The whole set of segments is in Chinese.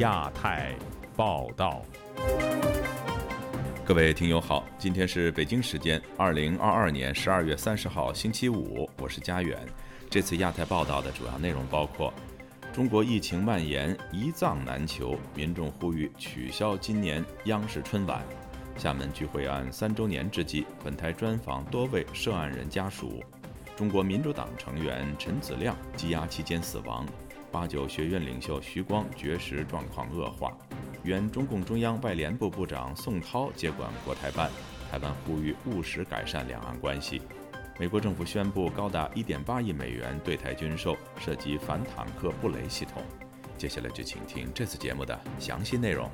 亚太报道。各位听友好，今天是北京时间二零二二年十二月三十号星期五，我是佳远。这次亚太报道的主要内容包括：中国疫情蔓延，一藏难求，民众呼吁取消今年央视春晚；厦门聚会案三周年之际，本台专访多位涉案人家属；中国民主党成员陈子亮羁押期间死亡；八九学院领袖徐光绝食状况恶化。原中共中央外联部部长宋涛接管国台办，台湾呼吁务实改善两岸关系。美国政府宣布高达1.8亿美元对台军售，涉及反坦克布雷系统。接下来就请听这次节目的详细内容。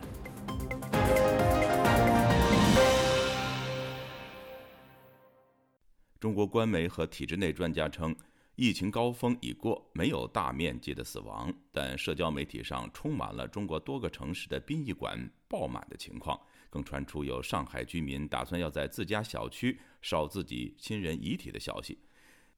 中国官媒和体制内专家称。疫情高峰已过，没有大面积的死亡，但社交媒体上充满了中国多个城市的殡仪馆爆满的情况，更传出有上海居民打算要在自家小区烧自己亲人遗体的消息。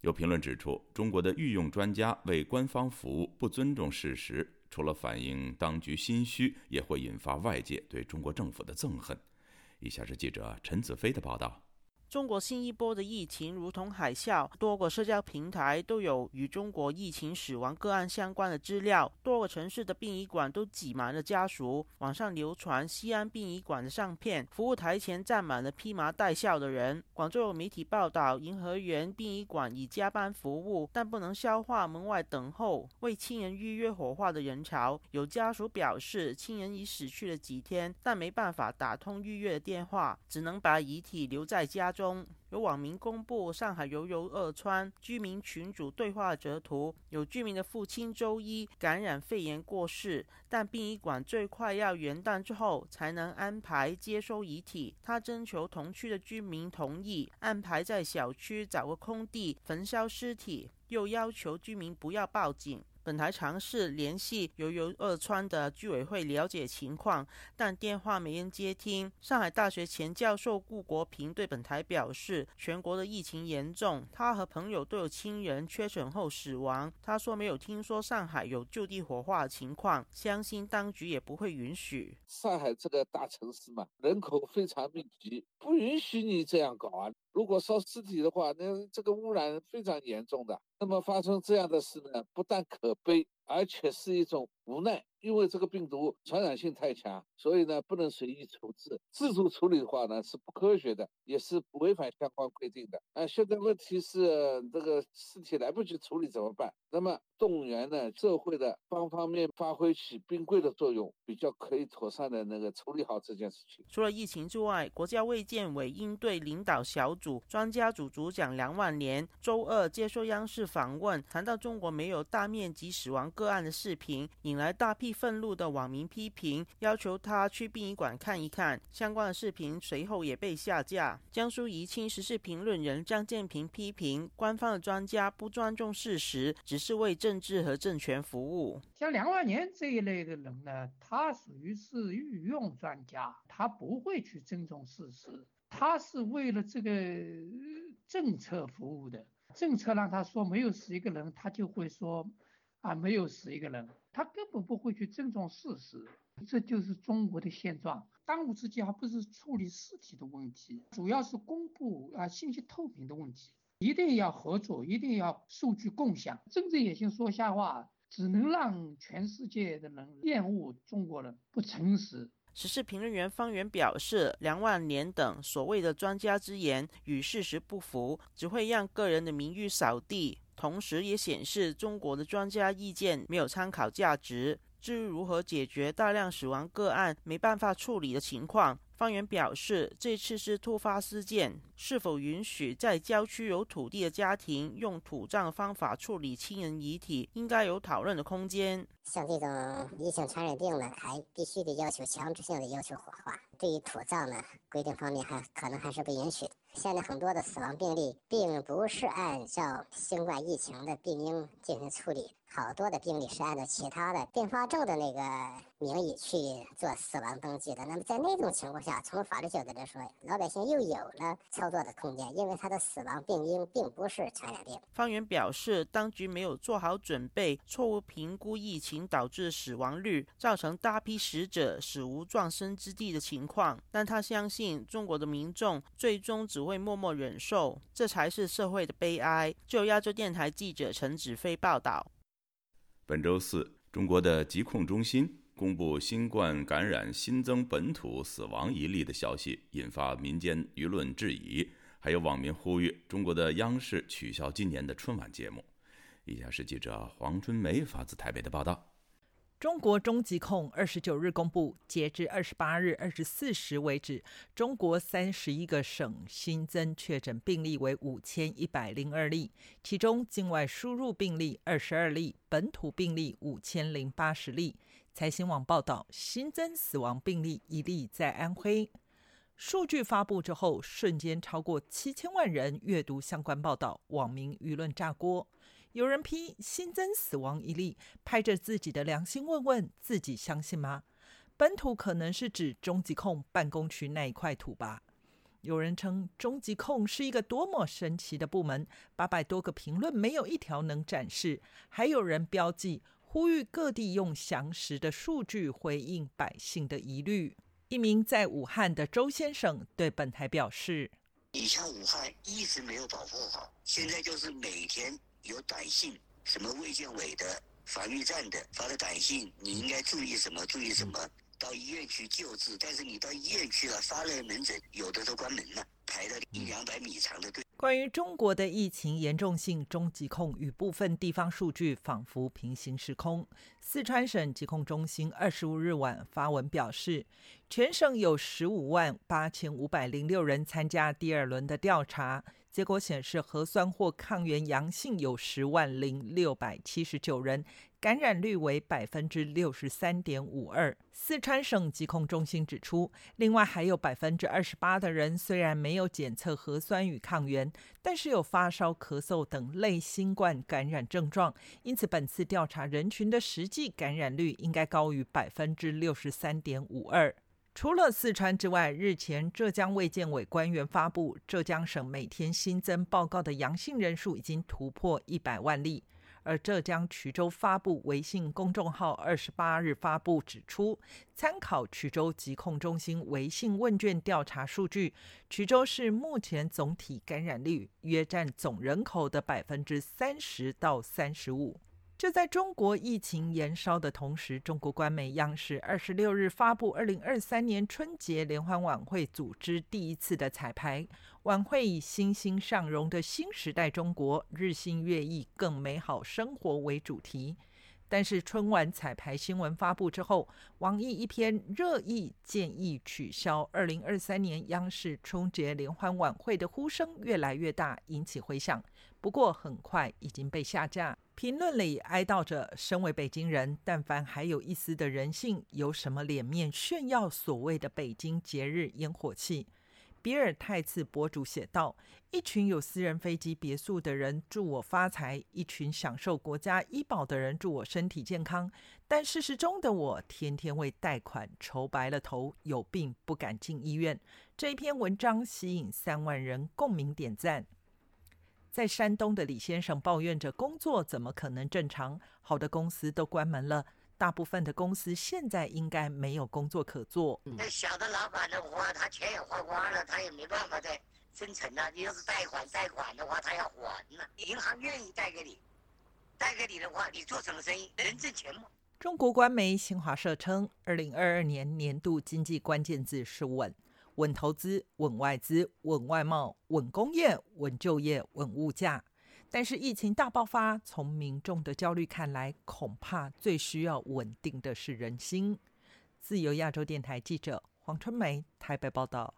有评论指出，中国的御用专家为官方服务，不尊重事实，除了反映当局心虚，也会引发外界对中国政府的憎恨。以下是记者陈子飞的报道。中国新一波的疫情如同海啸，多个社交平台都有与中国疫情死亡个案相关的资料，多个城市的殡仪馆都挤满了家属。网上流传西安殡仪馆的相片，服务台前站满了披麻戴孝的人。广州有媒体报道，颐和园殡仪馆已加班服务，但不能消化门外等候为亲人预约火化的人潮。有家属表示，亲人已死去了几天，但没办法打通预约的电话，只能把遗体留在家。中有网民公布上海游游二川居民群组对话截图，有居民的父亲周一感染肺炎过世，但殡仪馆最快要元旦之后才能安排接收遗体。他征求同区的居民同意，安排在小区找个空地焚烧尸体，又要求居民不要报警。本台尝试联系由由二川的居委会了解情况，但电话没人接听。上海大学前教授顾国平对本台表示，全国的疫情严重，他和朋友都有亲人确诊后死亡。他说没有听说上海有就地火化的情况，相信当局也不会允许。上海这个大城市嘛，人口非常密集，不允许你这样搞啊！如果烧尸体的话，那这个污染非常严重的。那么发生这样的事呢，不但可悲，而且是一种无奈。因为这个病毒传染性太强，所以呢不能随意处置。自主处理的话呢是不科学的，也是违反相关规定的。啊，现在问题是这个尸体来不及处理怎么办？那么动员呢社会的方方面发挥起冰柜的作用，比较可以妥善的那个处理好这件事情。除了疫情之外，国家卫健委应对领导小组专家组组长梁万年周二接受央视访问，谈到中国没有大面积死亡个案的视频，引来大批。愤怒的网民批评，要求他去殡仪馆看一看。相关的视频随后也被下架。江苏宜亲时事评论人张建平批评，官方的专家不尊重事实，只是为政治和政权服务。像梁万年这一类的人呢，他属于是御用专家，他不会去尊重事实，他是为了这个政策服务的。政策让他说没有死一个人，他就会说啊没有死一个人。他根本不会去尊重事实，这就是中国的现状。当务之急还不是处理尸体的问题，主要是公布啊信息透明的问题，一定要合作，一定要数据共享。睁着眼睛说瞎话，只能让全世界的人厌恶中国人不诚实。时事评论员方圆表示，梁万年等所谓的专家之言与事实不符，只会让个人的名誉扫地。同时，也显示中国的专家意见没有参考价值。至于如何解决大量死亡个案没办法处理的情况，方圆表示，这次是突发事件，是否允许在郊区有土地的家庭用土葬方法处理亲人遗体，应该有讨论的空间。像这种异性传染病呢，还必须得要求强制性的要求火化。对于土葬呢，规定方面还可能还是不允许。现在很多的死亡病例，并不是按照新冠疫情的病因进行处理，好多的病例是按照其他的并发症的那个名义去做死亡登记的。那么在那种情况下，从法律角度来说，老百姓又有了操作的空间，因为他的死亡病因并不是传染病。方圆表示，当局没有做好准备，错误评估疫情导致死亡率，造成大批死者死无葬身之地的情况。但他相信，中国的民众最终只会默默忍受，这才是社会的悲哀。就亚洲电台记者陈子飞报道。本周四，中国的疾控中心公布新冠感染新增本土死亡一例的消息，引发民间舆论质疑，还有网民呼吁中国的央视取消今年的春晚节目。以下是记者黄春梅发自台北的报道。中国中疾控二十九日公布，截至二十八日二十四时为止，中国三十一个省新增确诊病例为五千一百零二例，其中境外输入病例二十二例，本土病例五千零八十例。财新网报道，新增死亡病例一例在安徽。数据发布之后，瞬间超过七千万人阅读相关报道，网民舆论炸锅。有人批新增死亡一例，拍着自己的良心问问自己相信吗？本土可能是指中疾控办公区那一块土吧？有人称中疾控是一个多么神奇的部门，八百多个评论没有一条能展示。还有人标记呼吁各地用详实的数据回应百姓的疑虑。一名在武汉的周先生对本台表示：“你像武汉一直没有保护好，现在就是每天。”有短信，什么卫健委的、防疫站的发的短信，你应该注意什么？注意什么？到医院去救治，但是你到医院去了，发热门诊有的都关门了，排了一两百米长的队。关于中国的疫情严重性，中疾控与部分地方数据仿佛平行时空。四川省疾控中心二十五日晚发文表示，全省有十五万八千五百零六人参加第二轮的调查。结果显示，核酸或抗原阳性有十万零六百七十九人，感染率为百分之六十三点五二。四川省疾控中心指出，另外还有百分之二十八的人虽然没有检测核酸与抗原，但是有发烧、咳嗽等类新冠感染症状，因此本次调查人群的实际感染率应该高于百分之六十三点五二。除了四川之外，日前浙江卫健委官员发布，浙江省每天新增报告的阳性人数已经突破一百万例。而浙江衢州发布微信公众号二十八日发布指出，参考衢州疾控中心微信问卷调查数据，衢州市目前总体感染率约占总人口的百分之三十到三十五。就在中国疫情延烧的同时，中国官媒央视二十六日发布二零二三年春节联欢晚会组织第一次的彩排。晚会以“欣欣向荣的新时代中国，日新月异更美好生活”为主题。但是春晚彩排新闻发布之后，网易一篇热议建议取消二零二三年央视春节联欢晚会的呼声越来越大，引起回响。不过很快已经被下架。评论里哀悼着：身为北京人，但凡还有一丝的人性，有什么脸面炫耀所谓的北京节日烟火气？比尔泰茨博主写道：“一群有私人飞机别墅的人祝我发财，一群享受国家医保的人祝我身体健康。但事实中的我，天天为贷款愁白了头，有病不敢进医院。”这一篇文章吸引三万人共鸣点赞。在山东的李先生抱怨着工作怎么可能正常？好的公司都关门了，大部分的公司现在应该没有工作可做。那小的老板的话，他钱也花光了，他也没办法再生存了。你要是贷款贷款的话，他要还呢。银行愿意贷给你，贷给你的话，你做什么生意能挣钱吗？中国官媒新华社称，二零二二年年度经济关键字是稳。稳投资、稳外资、稳外贸、稳工业、稳就业、稳物价。但是疫情大爆发，从民众的焦虑看来，恐怕最需要稳定的是人心。自由亚洲电台记者黄春梅台北报道。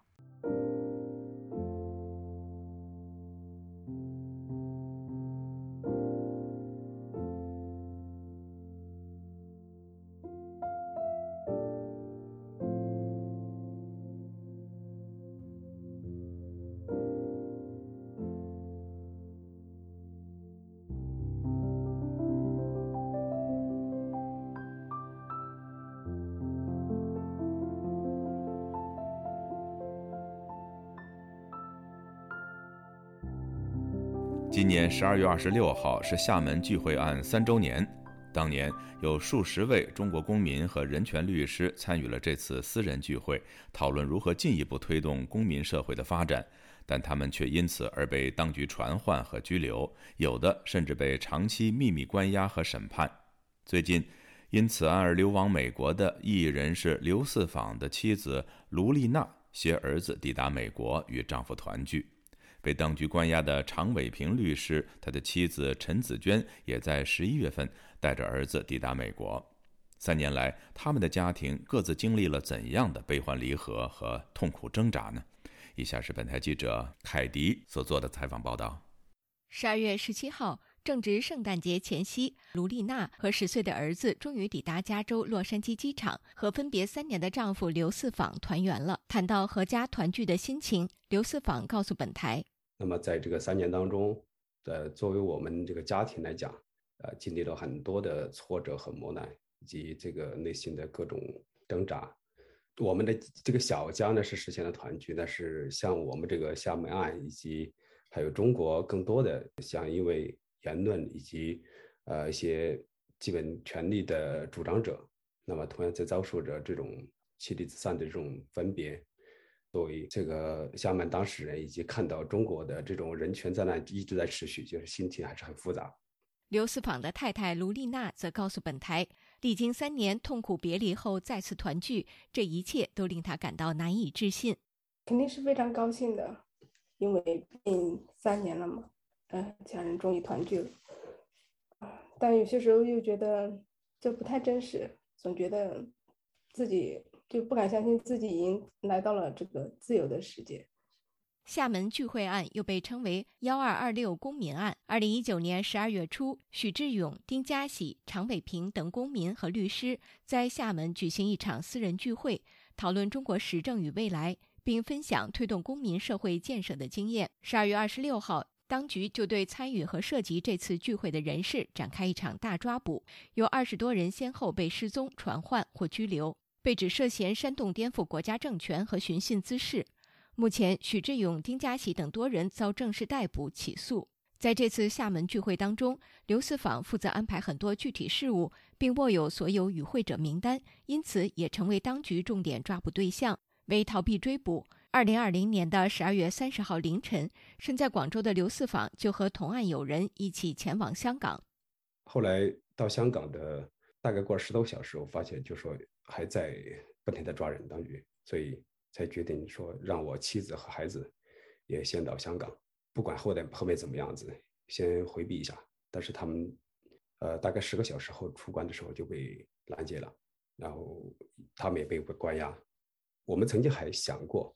十二月二十六号是厦门聚会案三周年。当年有数十位中国公民和人权律师参与了这次私人聚会，讨论如何进一步推动公民社会的发展，但他们却因此而被当局传唤和拘留，有的甚至被长期秘密关押和审判。最近，因此案而流亡美国的异议人士刘四访的妻子卢丽娜携儿子抵达美国与丈夫团聚。被当局关押的常伟平律师，他的妻子陈子娟也在十一月份。带着儿子抵达美国，三年来，他们的家庭各自经历了怎样的悲欢离合和痛苦挣扎呢？以下是本台记者凯迪所做的采访报道。十二月十七号，正值圣诞节前夕，卢丽娜和十岁的儿子终于抵达加州洛杉矶机场，和分别三年的丈夫刘四访团圆了。谈到合家团聚的心情，刘四访告诉本台：“那么，在这个三年当中，呃，作为我们这个家庭来讲。”呃，经历了很多的挫折和磨难，以及这个内心的各种挣扎。我们的这个小家呢是实现了团聚，但是像我们这个厦门岸，以及还有中国更多的像因为言论以及呃一些基本权利的主张者，那么同样在遭受着这种妻离子散的这种分别。作为这个厦门当事人，以及看到中国的这种人权灾难一直在持续，就是心情还是很复杂。刘思访的太太卢丽娜则告诉本台，历经三年痛苦别离后再次团聚，这一切都令她感到难以置信。肯定是非常高兴的，因为毕竟三年了嘛，嗯，家人终于团聚了。但有些时候又觉得这不太真实，总觉得自己就不敢相信自己已经来到了这个自由的世界。厦门聚会案又被称为“幺二二六公民案”。二零一九年十二月初，许志勇、丁家喜、常伟平等公民和律师在厦门举行一场私人聚会，讨论中国时政与未来，并分享推动公民社会建设的经验。十二月二十六号，当局就对参与和涉及这次聚会的人士展开一场大抓捕，有二十多人先后被失踪、传唤或拘留，被指涉嫌煽动颠覆国家政权和寻衅滋事。目前，许志勇、丁家喜等多人遭正式逮捕起诉。在这次厦门聚会当中，刘四访负责安排很多具体事务，并握有所有与会者名单，因此也成为当局重点抓捕对象。为逃避追捕，二零二零年的十二月三十号凌晨，身在广州的刘四访就和同案友人一起前往香港。后来到香港的大概过了十多小时，我发现就说还在不停的抓人，当局，所以。才决定说让我妻子和孩子也先到香港，不管后来后面怎么样子，先回避一下。但是他们，呃，大概十个小时后出关的时候就被拦截了，然后他们也被关押。我们曾经还想过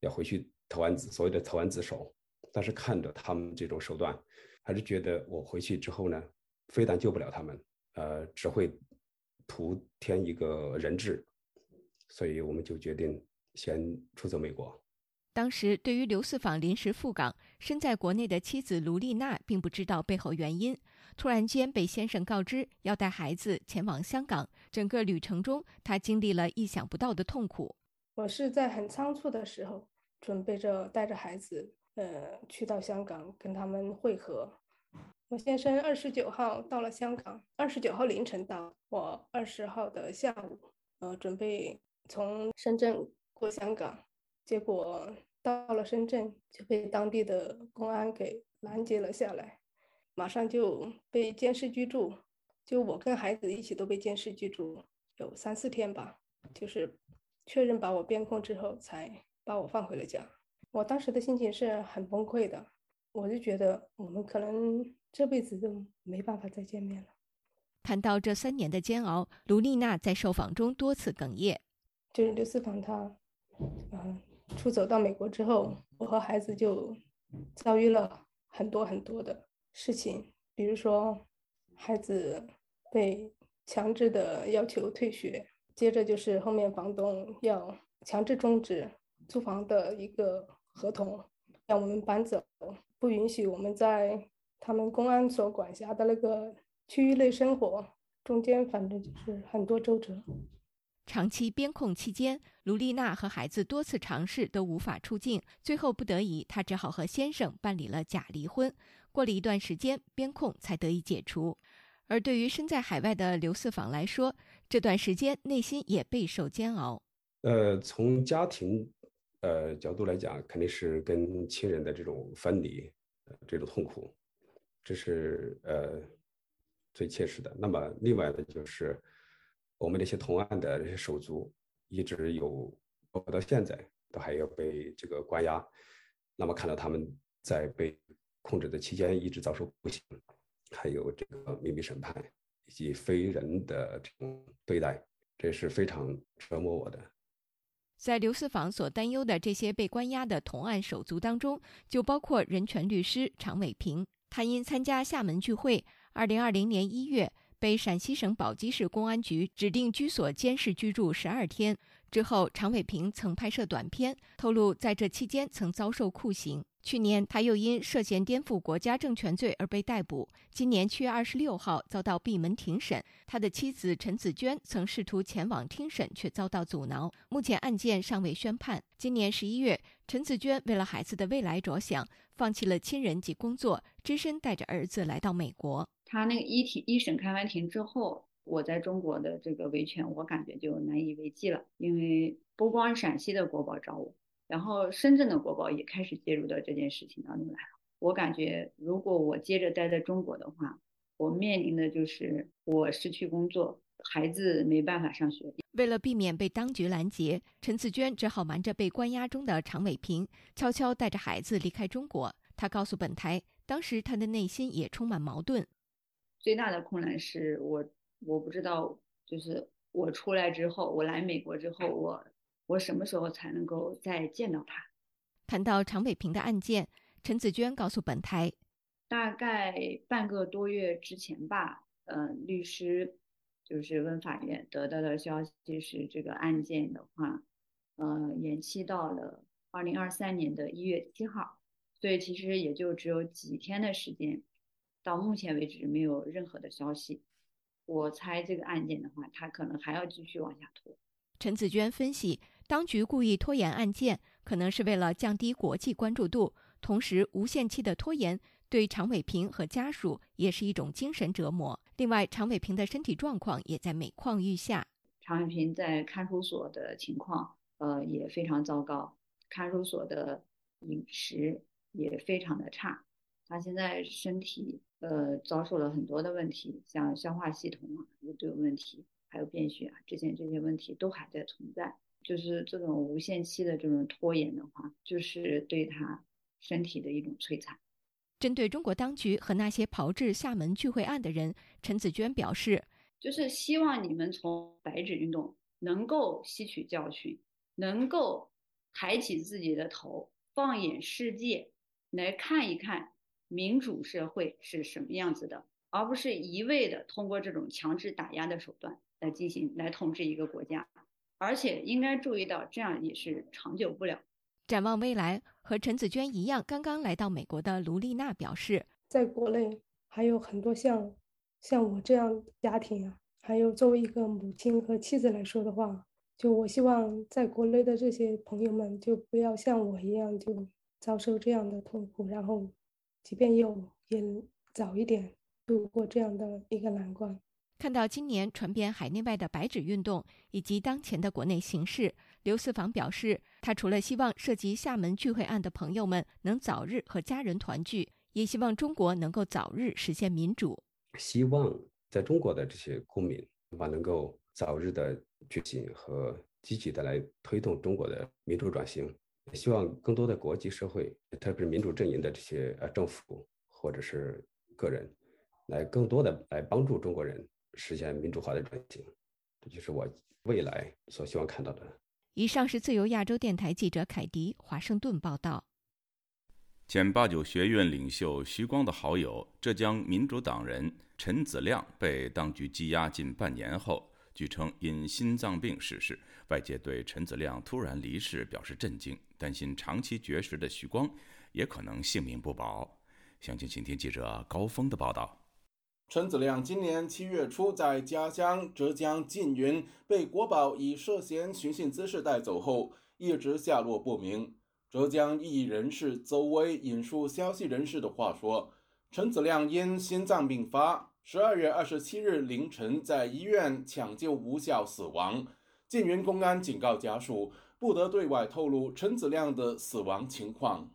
要回去投案自所谓的投案自首，但是看着他们这种手段，还是觉得我回去之后呢，非但救不了他们，呃，只会徒添一个人质，所以我们就决定。先出走美国。当时，对于刘四访临时赴港，身在国内的妻子卢丽娜并不知道背后原因。突然间被先生告知要带孩子前往香港，整个旅程中，她经历了意想不到的痛苦。我是在很仓促的时候，准备着带着孩子，呃，去到香港跟他们会合。我先生二十九号到了香港，二十九号凌晨到，我二十号的下午，呃，准备从深圳。过香港，结果到了深圳就被当地的公安给拦截了下来，马上就被监视居住。就我跟孩子一起都被监视居住，有三四天吧。就是确认把我边控之后，才把我放回了家。我当时的心情是很崩溃的，我就觉得我们可能这辈子都没办法再见面了。谈到这三年的煎熬，卢丽娜在受访中多次哽咽。就是刘思访他。嗯，出走到美国之后，我和孩子就遭遇了很多很多的事情，比如说孩子被强制的要求退学，接着就是后面房东要强制终止租房的一个合同，让我们搬走，不允许我们在他们公安所管辖的那个区域内生活，中间反正就是很多周折。长期边控期间，卢丽娜和孩子多次尝试都无法出境，最后不得已，她只好和先生办理了假离婚。过了一段时间，边控才得以解除。而对于身在海外的刘四坊来说，这段时间内心也备受煎熬。呃，从家庭呃角度来讲，肯定是跟亲人的这种分离，呃这种痛苦，这是呃最切实的。那么另外呢，就是我们那些同案的这些手足，一直有包括到现在都还要被这个关押。那么看到他们在被控制的期间一直遭受酷刑，还有这个秘密审判以及非人的这种对待，这是非常折磨我的。在刘四房所担忧的这些被关押的同案手足当中，就包括人权律师常伟平。他因参加厦门聚会，二零二零年一月被陕西省宝鸡市公安局指定居所监视居住十二天。之后，常伟平曾拍摄短片，透露在这期间曾遭受酷刑。去年，他又因涉嫌颠覆国家政权罪而被逮捕。今年七月二十六号遭到闭门庭审。他的妻子陈子娟曾试图前往听审，却遭到阻挠。目前案件尚未宣判。今年十一月，陈子娟为了孩子的未来着想，放弃了亲人及工作，只身带着儿子来到美国。他那个一庭一审开完庭之后。我在中国的这个维权，我感觉就难以为继了，因为不光陕西的国宝找我，然后深圳的国宝也开始介入到这件事情当中来了。我感觉，如果我接着待在中国的话，我面临的就是我失去工作，孩子没办法上学。为了避免被当局拦截，陈子娟只好瞒着被关押中的常伟平，悄悄带着孩子离开中国。她告诉本台，当时她的内心也充满矛盾。最大的困难是我。我不知道，就是我出来之后，我来美国之后，我我什么时候才能够再见到他？谈到常伟平的案件，陈子娟告诉本台，大概半个多月之前吧，嗯，律师就是问法院得到的消息是，这个案件的话，呃，延期到了二零二三年的一月七号，所以其实也就只有几天的时间，到目前为止没有任何的消息。我猜这个案件的话，他可能还要继续往下拖。陈子娟分析，当局故意拖延案件，可能是为了降低国际关注度，同时无限期的拖延对常伟平和家属也是一种精神折磨。另外，常伟平的身体状况也在每况愈下。常伟平在看守所的情况，呃，也非常糟糕，看守所的饮食也非常的差，他现在身体。呃，遭受了很多的问题，像消化系统啊都有问题，还有便血啊，之前这些问题都还在存在。就是这种无限期的这种拖延的话，就是对他身体的一种摧残。针对中国当局和那些炮制厦门聚会案的人，陈子娟表示，就是希望你们从白纸运动能够吸取教训，能够抬起自己的头，放眼世界，来看一看。民主社会是什么样子的，而不是一味的通过这种强制打压的手段来进行来统治一个国家，而且应该注意到，这样也是长久不了。展望未来，和陈子娟一样刚刚来到美国的卢丽娜表示，在国内还有很多像像我这样家庭啊，还有作为一个母亲和妻子来说的话，就我希望在国内的这些朋友们就不要像我一样就遭受这样的痛苦，然后。即便有，也早一点度过这样的一个难关。看到今年传遍海内外的白纸运动，以及当前的国内形势，刘四房表示，他除了希望涉及厦门聚会案的朋友们能早日和家人团聚，也希望中国能够早日实现民主。希望在中国的这些公民，吧，能够早日的觉醒和积极的来推动中国的民主转型。希望更多的国际社会，特别是民主阵营的这些呃政府或者是个人，来更多的来帮助中国人实现民主化的转型，这就是我未来所希望看到的。以上是自由亚洲电台记者凯迪华盛顿报道。前八九学院领袖徐光的好友浙江民主党人陈子亮被当局羁押近半年后，据称因心脏病逝世。外界对陈子亮突然离世表示震惊，担心长期绝食的徐光也可能性命不保。详情，请听记者高峰的报道。陈子亮今年七月初在家乡浙江缙云被国宝以涉嫌寻衅滋事带走后，一直下落不明。浙江异议人士邹威引述消息人士的话说：“陈子亮因心脏病发，十二月二十七日凌晨在医院抢救无效死亡。缙云公安警告家属，不得对外透露陈子亮的死亡情况。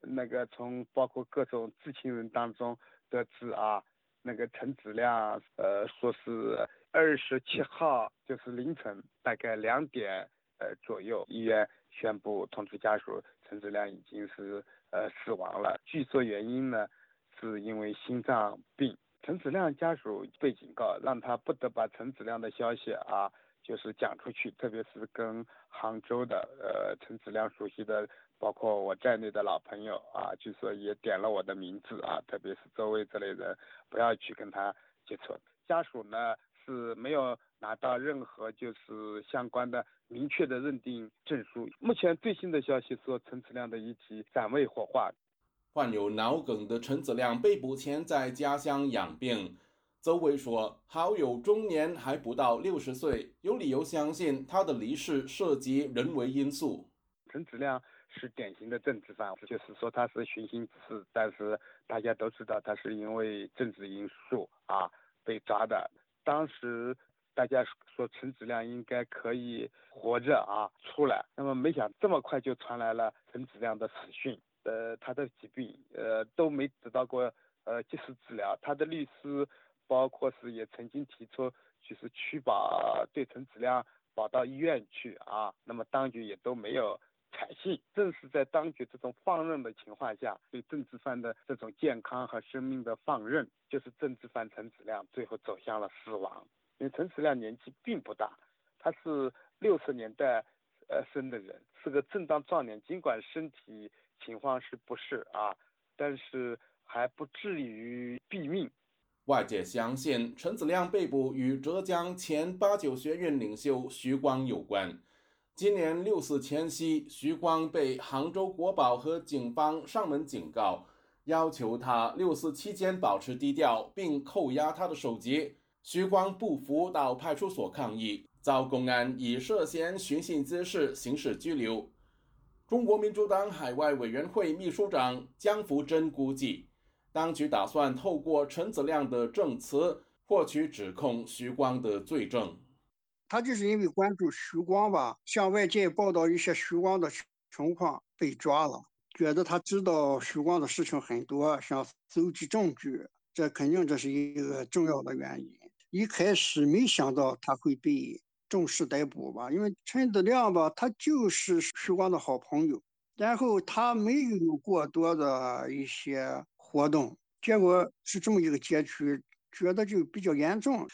那个从包括各种知情人当中得知啊，那个陈子亮，呃，说是二十七号就是凌晨大概两点呃左右，医院宣布通知家属，陈子亮已经是呃死亡了。据说原因呢？是因为心脏病，陈子亮家属被警告，让他不得把陈子亮的消息啊，就是讲出去，特别是跟杭州的呃陈子亮熟悉的，包括我在内的老朋友啊，就说也点了我的名字啊，特别是周围这类人，不要去跟他接触。家属呢是没有拿到任何就是相关的明确的认定证书。目前最新的消息说，陈子亮的遗体暂未火化。患有脑梗的陈子亮被捕前在家乡养病。周围说，好友中年还不到六十岁，有理由相信他的离世涉及人为因素。陈子亮是典型的政治犯，就是说他是寻衅滋事，但是大家都知道他是因为政治因素啊被抓的。当时大家说陈子亮应该可以活着啊出来，那么没想这么快就传来了陈子亮的死讯。呃，他的疾病，呃，都没得到过呃及时治疗。他的律师，包括是也曾经提出，就是取保对陈子亮保到医院去啊。那么当局也都没有采信。正是在当局这种放任的情况下，对政治犯的这种健康和生命的放任，就是政治犯陈子亮最后走向了死亡。因为陈子亮年纪并不大，他是六十年代呃生的人，是个正当壮年，尽管身体。情况是不是啊？但是还不至于毙命。外界相信陈子亮被捕与浙江前八九学院领袖徐光有关。今年六四前夕，徐光被杭州国宝和警方上门警告，要求他六四期间保持低调，并扣押他的手机。徐光不服，到派出所抗议，遭公安以涉嫌寻衅滋事刑事拘留。中国民主党海外委员会秘书长江福珍估计，当局打算透过陈子亮的证词获取指控徐光的罪证。他就是因为关注徐光吧，向外界报道一些徐光的情况被抓了，觉得他知道徐光的事情很多，想搜集证据，这肯定这是一个重要的原因。一开始没想到他会被。正式逮捕吧，因为陈子亮吧，他就是徐光的好朋友，然后他没有过多的一些活动，结果是这么一个结局，觉得就比较严重。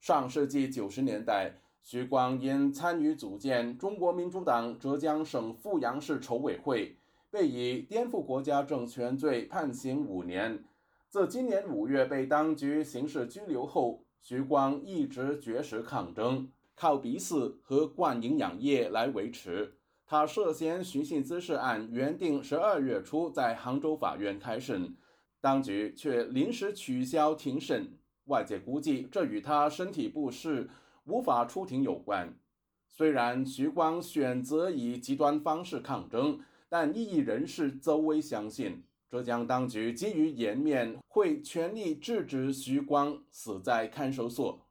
上世纪九十年代，徐光因参与组建中国民主党浙江省富阳市筹委会，被以颠覆国家政权罪判刑五年。自今年五月被当局刑事拘留后，徐光一直绝食抗争。靠鼻饲和灌营养液来维持。他涉嫌寻衅滋事案原定十二月初在杭州法院开审，当局却临时取消庭审。外界估计这与他身体不适无法出庭有关。虽然徐光选择以极端方式抗争，但异议人士周威相信浙江当局基于颜面会全力制止徐光死在看守所。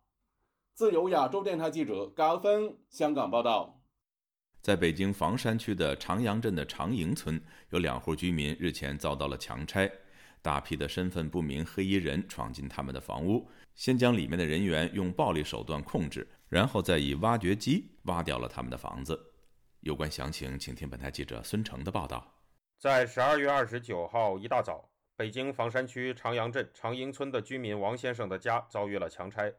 自由亚洲电台记者高峰香港报道，在北京房山区的长阳镇的长营村，有两户居民日前遭到了强拆，大批的身份不明黑衣人闯进他们的房屋，先将里面的人员用暴力手段控制，然后再以挖掘机挖掉了他们的房子。有关详情，请听本台记者孙成的报道。在十二月二十九号一大早，北京房山区长阳镇长营村的居民王先生的家遭遇了强拆。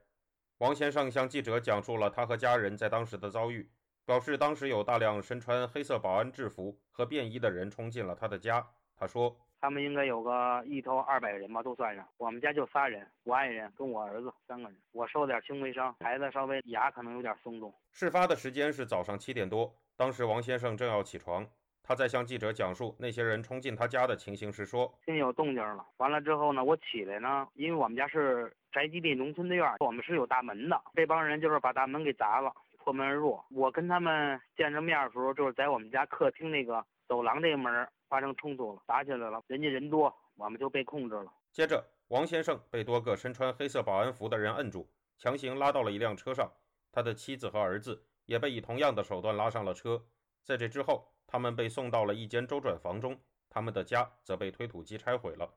王先生向记者讲述了他和家人在当时的遭遇，表示当时有大量身穿黑色保安制服和便衣的人冲进了他的家。他说：“他们应该有个一头二百人吧，都算上。我们家就仨人，我爱人跟我儿子三个人。我受点轻微伤，孩子稍微牙可能有点松动。”事发的时间是早上七点多，当时王先生正要起床。他在向记者讲述那些人冲进他家的情形时说：“听有动静了，完了之后呢，我起来呢，因为我们家是宅基地农村的院，我们是有大门的。这帮人就是把大门给砸了，破门而入。我跟他们见着面的时候，就是在我们家客厅那个走廊这个门发生冲突了，打起来了。人家人多，我们就被控制了。”接着，王先生被多个身穿黑色保安服的人摁住，强行拉到了一辆车上。他的妻子和儿子也被以同样的手段拉上了车。在这之后，他们被送到了一间周转房中，他们的家则被推土机拆毁了。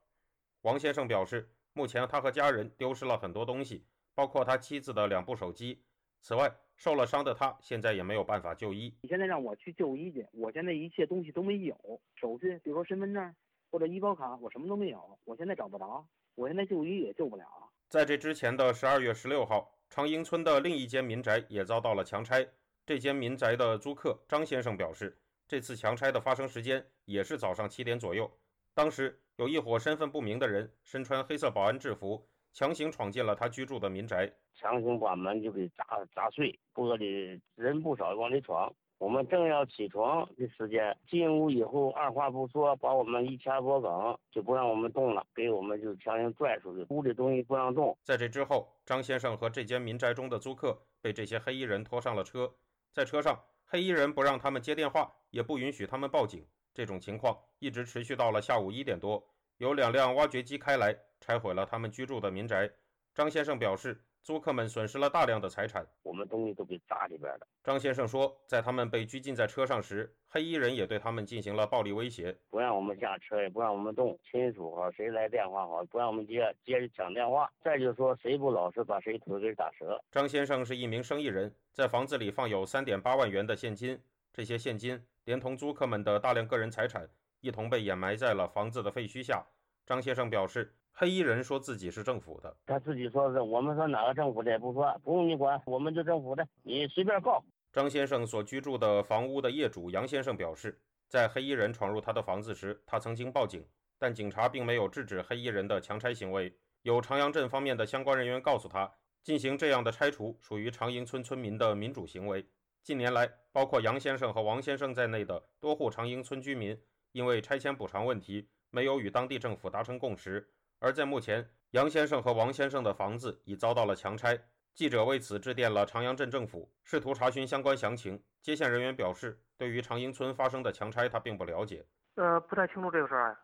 王先生表示，目前他和家人丢失了很多东西，包括他妻子的两部手机。此外，受了伤的他现在也没有办法就医。你现在让我去就医去，我现在一切东西都没有，手续，比如说身份证或者医保卡，我什么都没有，我现在找不着，我现在就医也救不了。在这之前的十二月十六号，长营村的另一间民宅也遭到了强拆。这间民宅的租客张先生表示，这次强拆的发生时间也是早上七点左右。当时有一伙身份不明的人，身穿黑色保安制服，强行闯进了他居住的民宅，强行把门就给砸砸碎，玻璃人不少往里闯。我们正要起床的时间，进屋以后二话不说，把我们一掐脖梗，就不让我们动了，给我们就强行拽出去，屋里东西不让动。在这之后，张先生和这间民宅中的租客被这些黑衣人拖上了车，在车上，黑衣人不让他们接电话，也不允许他们报警。这种情况一直持续到了下午一点多，有两辆挖掘机开来，拆毁了他们居住的民宅。张先生表示。租客们损失了大量的财产，我们东西都给砸里边了。张先生说，在他们被拘禁在车上时，黑衣人也对他们进行了暴力威胁，不让我们下车，也不让我们动。亲属好，谁来电话好，不让我们接，接着抢电话。再就说谁不老实，把谁腿给打折。张先生是一名生意人，在房子里放有三点八万元的现金，这些现金连同租客们的大量个人财产，一同被掩埋在了房子的废墟下。张先生表示。黑衣人说自己是政府的，他自己说是我们说哪个政府的也不说，不用你管，我们就政府的，你随便告。张先生所居住的房屋的业主杨先生表示，在黑衣人闯入他的房子时，他曾经报警，但警察并没有制止黑衣人的强拆行为。有长阳镇方面的相关人员告诉他，进行这样的拆除属于长营村村民的民主行为。近年来，包括杨先生和王先生在内的多户长营村居民，因为拆迁补偿问题，没有与当地政府达成共识。而在目前，杨先生和王先生的房子已遭到了强拆。记者为此致电了长阳镇政府，试图查询相关详情。接线人员表示，对于长营村发生的强拆，他并不了解。呃，不太清楚这个事儿。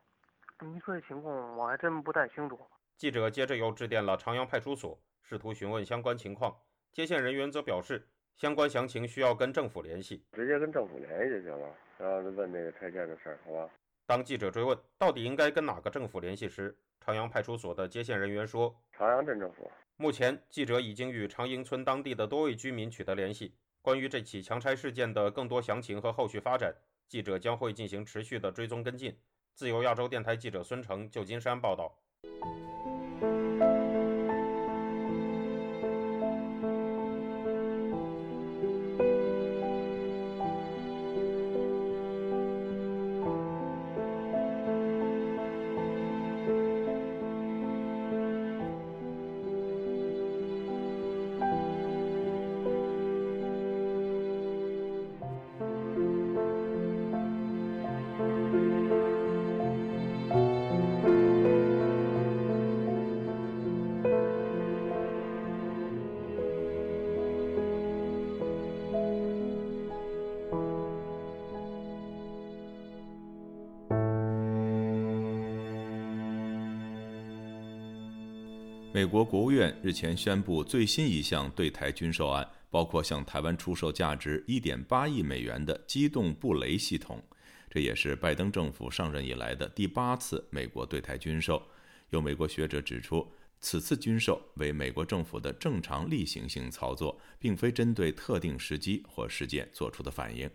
您说的情况，我还真不太清楚。记者接着又致电了长阳派出所，试图询问相关情况。接线人员则表示，相关详情需要跟政府联系，直接跟政府联系就行了，然后问那个拆迁的事儿，好吧？当记者追问到底应该跟哪个政府联系时，长阳派出所的接线人员说：“长阳镇政府。”目前，记者已经与长营村当地的多位居民取得联系。关于这起强拆事件的更多详情和后续发展，记者将会进行持续的追踪跟进。自由亚洲电台记者孙成，旧金山报道。美国国务院日前宣布最新一项对台军售案，包括向台湾出售价值1.8亿美元的机动布雷系统。这也是拜登政府上任以来的第八次美国对台军售。有美国学者指出，此次军售为美国政府的正常例行性操作，并非针对特定时机或事件做出的反应。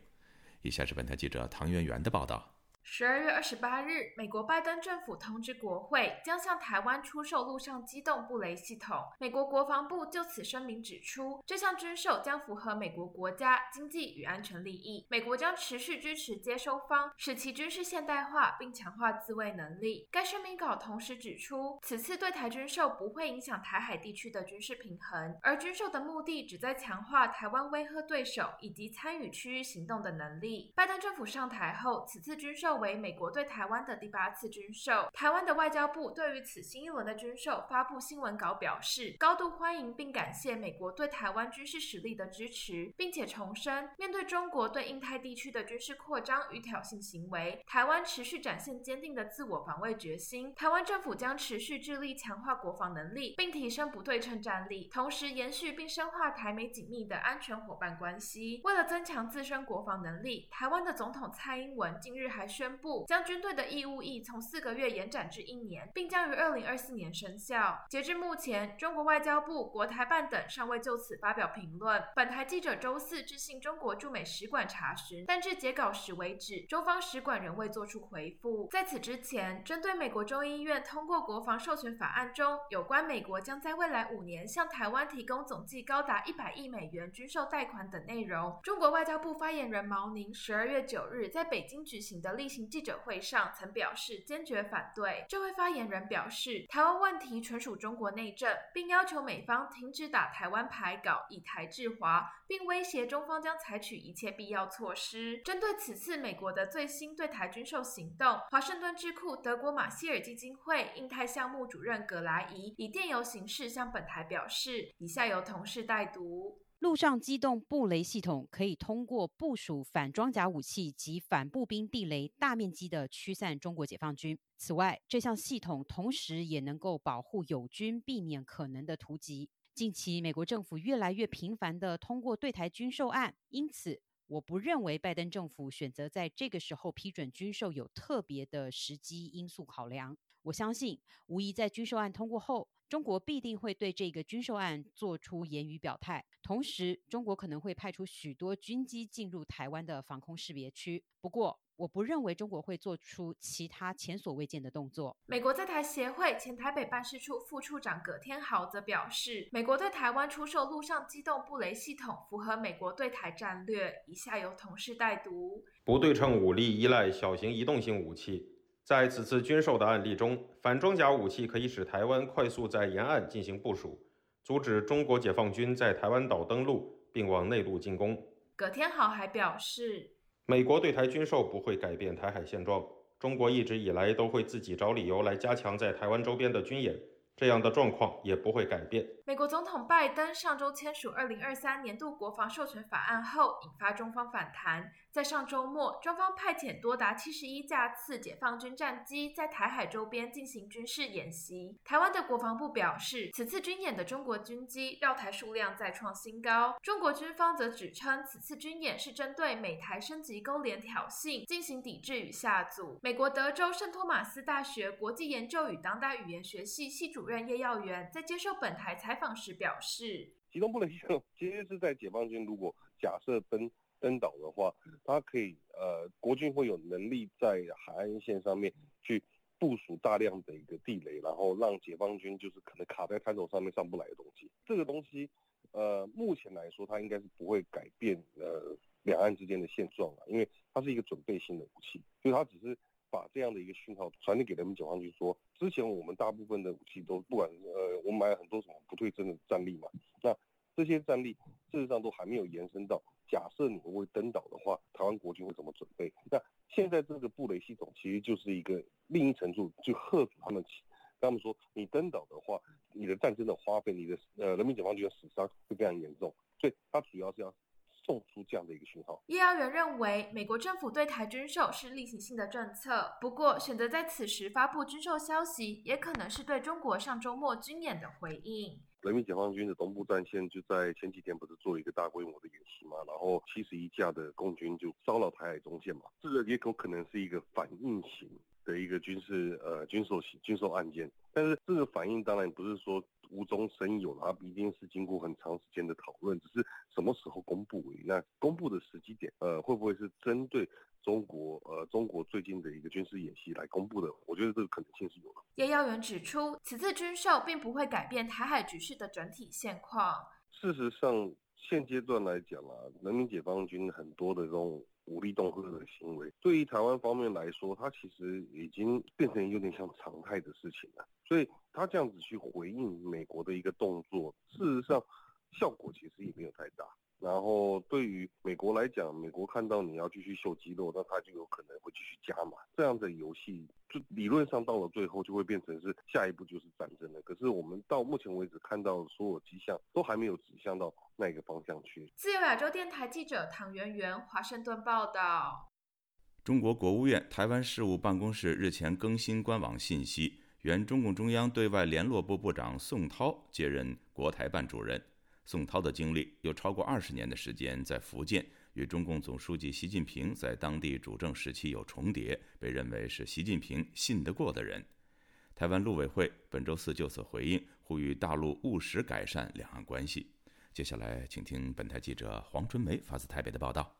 以下是本台记者唐媛媛的报道。十二月二十八日，美国拜登政府通知国会将向台湾出售陆上机动布雷系统。美国国防部就此声明指出，这项军售将符合美国国家经济与安全利益。美国将持续支持接收方，使其军事现代化并强化自卫能力。该声明稿同时指出，此次对台军售不会影响台海地区的军事平衡，而军售的目的旨在强化台湾威吓对手以及参与区域行动的能力。拜登政府上台后，此次军售。为美国对台湾的第八次军售。台湾的外交部对于此新一轮的军售发布新闻稿表示，高度欢迎并感谢美国对台湾军事实力的支持，并且重申，面对中国对印太地区的军事扩张与挑衅行为，台湾持续展现坚定的自我防卫决心。台湾政府将持续致力强化国防能力，并提升不对称战力，同时延续并深化台美紧密的安全伙伴关系。为了增强自身国防能力，台湾的总统蔡英文近日还宣宣布，将军队的义务役从四个月延展至一年，并将于二零二四年生效。截至目前，中国外交部、国台办等尚未就此发表评论。本台记者周四致信中国驻美使馆查询，但至截稿时为止，中方使馆仍未作出回复。在此之前，针对美国众议院通过国防授权法案中有关美国将在未来五年向台湾提供总计高达一百亿美元军售贷款等内容，中国外交部发言人毛宁十二月九日在北京举行的例行记者会上曾表示坚决反对。这位发言人表示，台湾问题纯属中国内政，并要求美方停止打台湾牌稿，以台制华，并威胁中方将采取一切必要措施。针对此次美国的最新对台军售行动，华盛顿智库德国马歇尔基金会印太项目主任葛莱仪以电邮形式向本台表示，以下由同事代读。陆上机动布雷系统可以通过部署反装甲武器及反步兵地雷，大面积的驱散中国解放军。此外，这项系统同时也能够保护友军，避免可能的突击。近期，美国政府越来越频繁地通过对台军售案，因此，我不认为拜登政府选择在这个时候批准军售有特别的时机因素考量。我相信，无疑在军售案通过后。中国必定会对这个军售案做出言语表态，同时，中国可能会派出许多军机进入台湾的防空识别区。不过，我不认为中国会做出其他前所未见的动作。美国在台协会前台北办事处副处长葛天豪则表示，美国对台湾出售陆上机动布雷系统符合美国对台战略。以下由同事代读：不对称武力依赖小型移动性武器。在此次军售的案例中，反装甲武器可以使台湾快速在沿岸进行部署，阻止中国解放军在台湾岛登陆并往内陆进攻。葛天豪还表示，美国对台军售不会改变台海现状，中国一直以来都会自己找理由来加强在台湾周边的军演。这样的状况也不会改变。美国总统拜登上周签署二零二三年度国防授权法案后，引发中方反弹。在上周末，中方派遣多达七十一架次解放军战机在台海周边进行军事演习。台湾的国防部表示，此次军演的中国军机绕台数量再创新高。中国军方则指称，此次军演是针对美台升级勾连挑衅进行抵制与下阻。美国德州圣托马斯大学国际研究与当代语言学系系主任叶耀元在接受本台采访时表示：“机动部队系统其实是在解放军如果假设登登岛的话，它可以呃，国军会有能力在海岸线上面去部署大量的一个地雷，然后让解放军就是可能卡在滩头上面上不来的东西。这个东西呃，目前来说它应该是不会改变呃两岸之间的现状啊，因为它是一个准备性的武器，就它只是。”把这样的一个讯号传递给人民解放军，说之前我们大部分的武器都不管呃，我们买了很多什么不对称的战力嘛，那这些战力事实上都还没有延伸到，假设你们会登岛的话，台湾国军会怎么准备？那现在这个布雷系统其实就是一个另一层度去吓阻他们，跟他们说你登岛的话，你的战争的花费，你的呃人民解放军的死伤会非常严重，所以它主要是要。送出这样的一个讯号。叶耀元认为，美国政府对台军售是例行性的政策，不过选择在此时发布军售消息，也可能是对中国上周末军演的回应。人民解放军的东部战线就在前几天不是做了一个大规模的演习嘛，然后七十一架的共军就骚扰台海中线嘛，这个也有可能是一个反应型的一个军事呃军售型军售案件，但是这个反应当然不是说。无中生有，它一定是经过很长时间的讨论，只是什么时候公布？那公布的时机点，呃，会不会是针对中国？呃，中国最近的一个军事演习来公布的？我觉得这个可能性是有的。叶耀元指出，此次军售并不会改变台海局势的整体现况。事实上，现阶段来讲啊，人民解放军很多的这种武力恫吓的行为，对于台湾方面来说，它其实已经变成有点像常态的事情了。所以他这样子去回应美国的一个动作，事实上效果其实也没有太大。然后对于美国来讲，美国看到你要继续秀肌肉，那他就有可能会继继续加码，这样的游戏就理论上到了最后就会变成是下一步就是战争了。可是我们到目前为止看到的所有迹象都还没有指向到那个方向去。自由亚洲电台记者唐媛媛华盛顿报道。中国国务院台湾事务办公室日前更新官网信息，原中共中央对外联络部部长宋涛接任国台办主任。宋涛的经历有超过二十年的时间在福建，与中共总书记习近平在当地主政时期有重叠，被认为是习近平信得过的人。台湾陆委会本周四就此回应，呼吁大陆务实改善两岸关系。接下来，请听本台记者黄春梅发自台北的报道。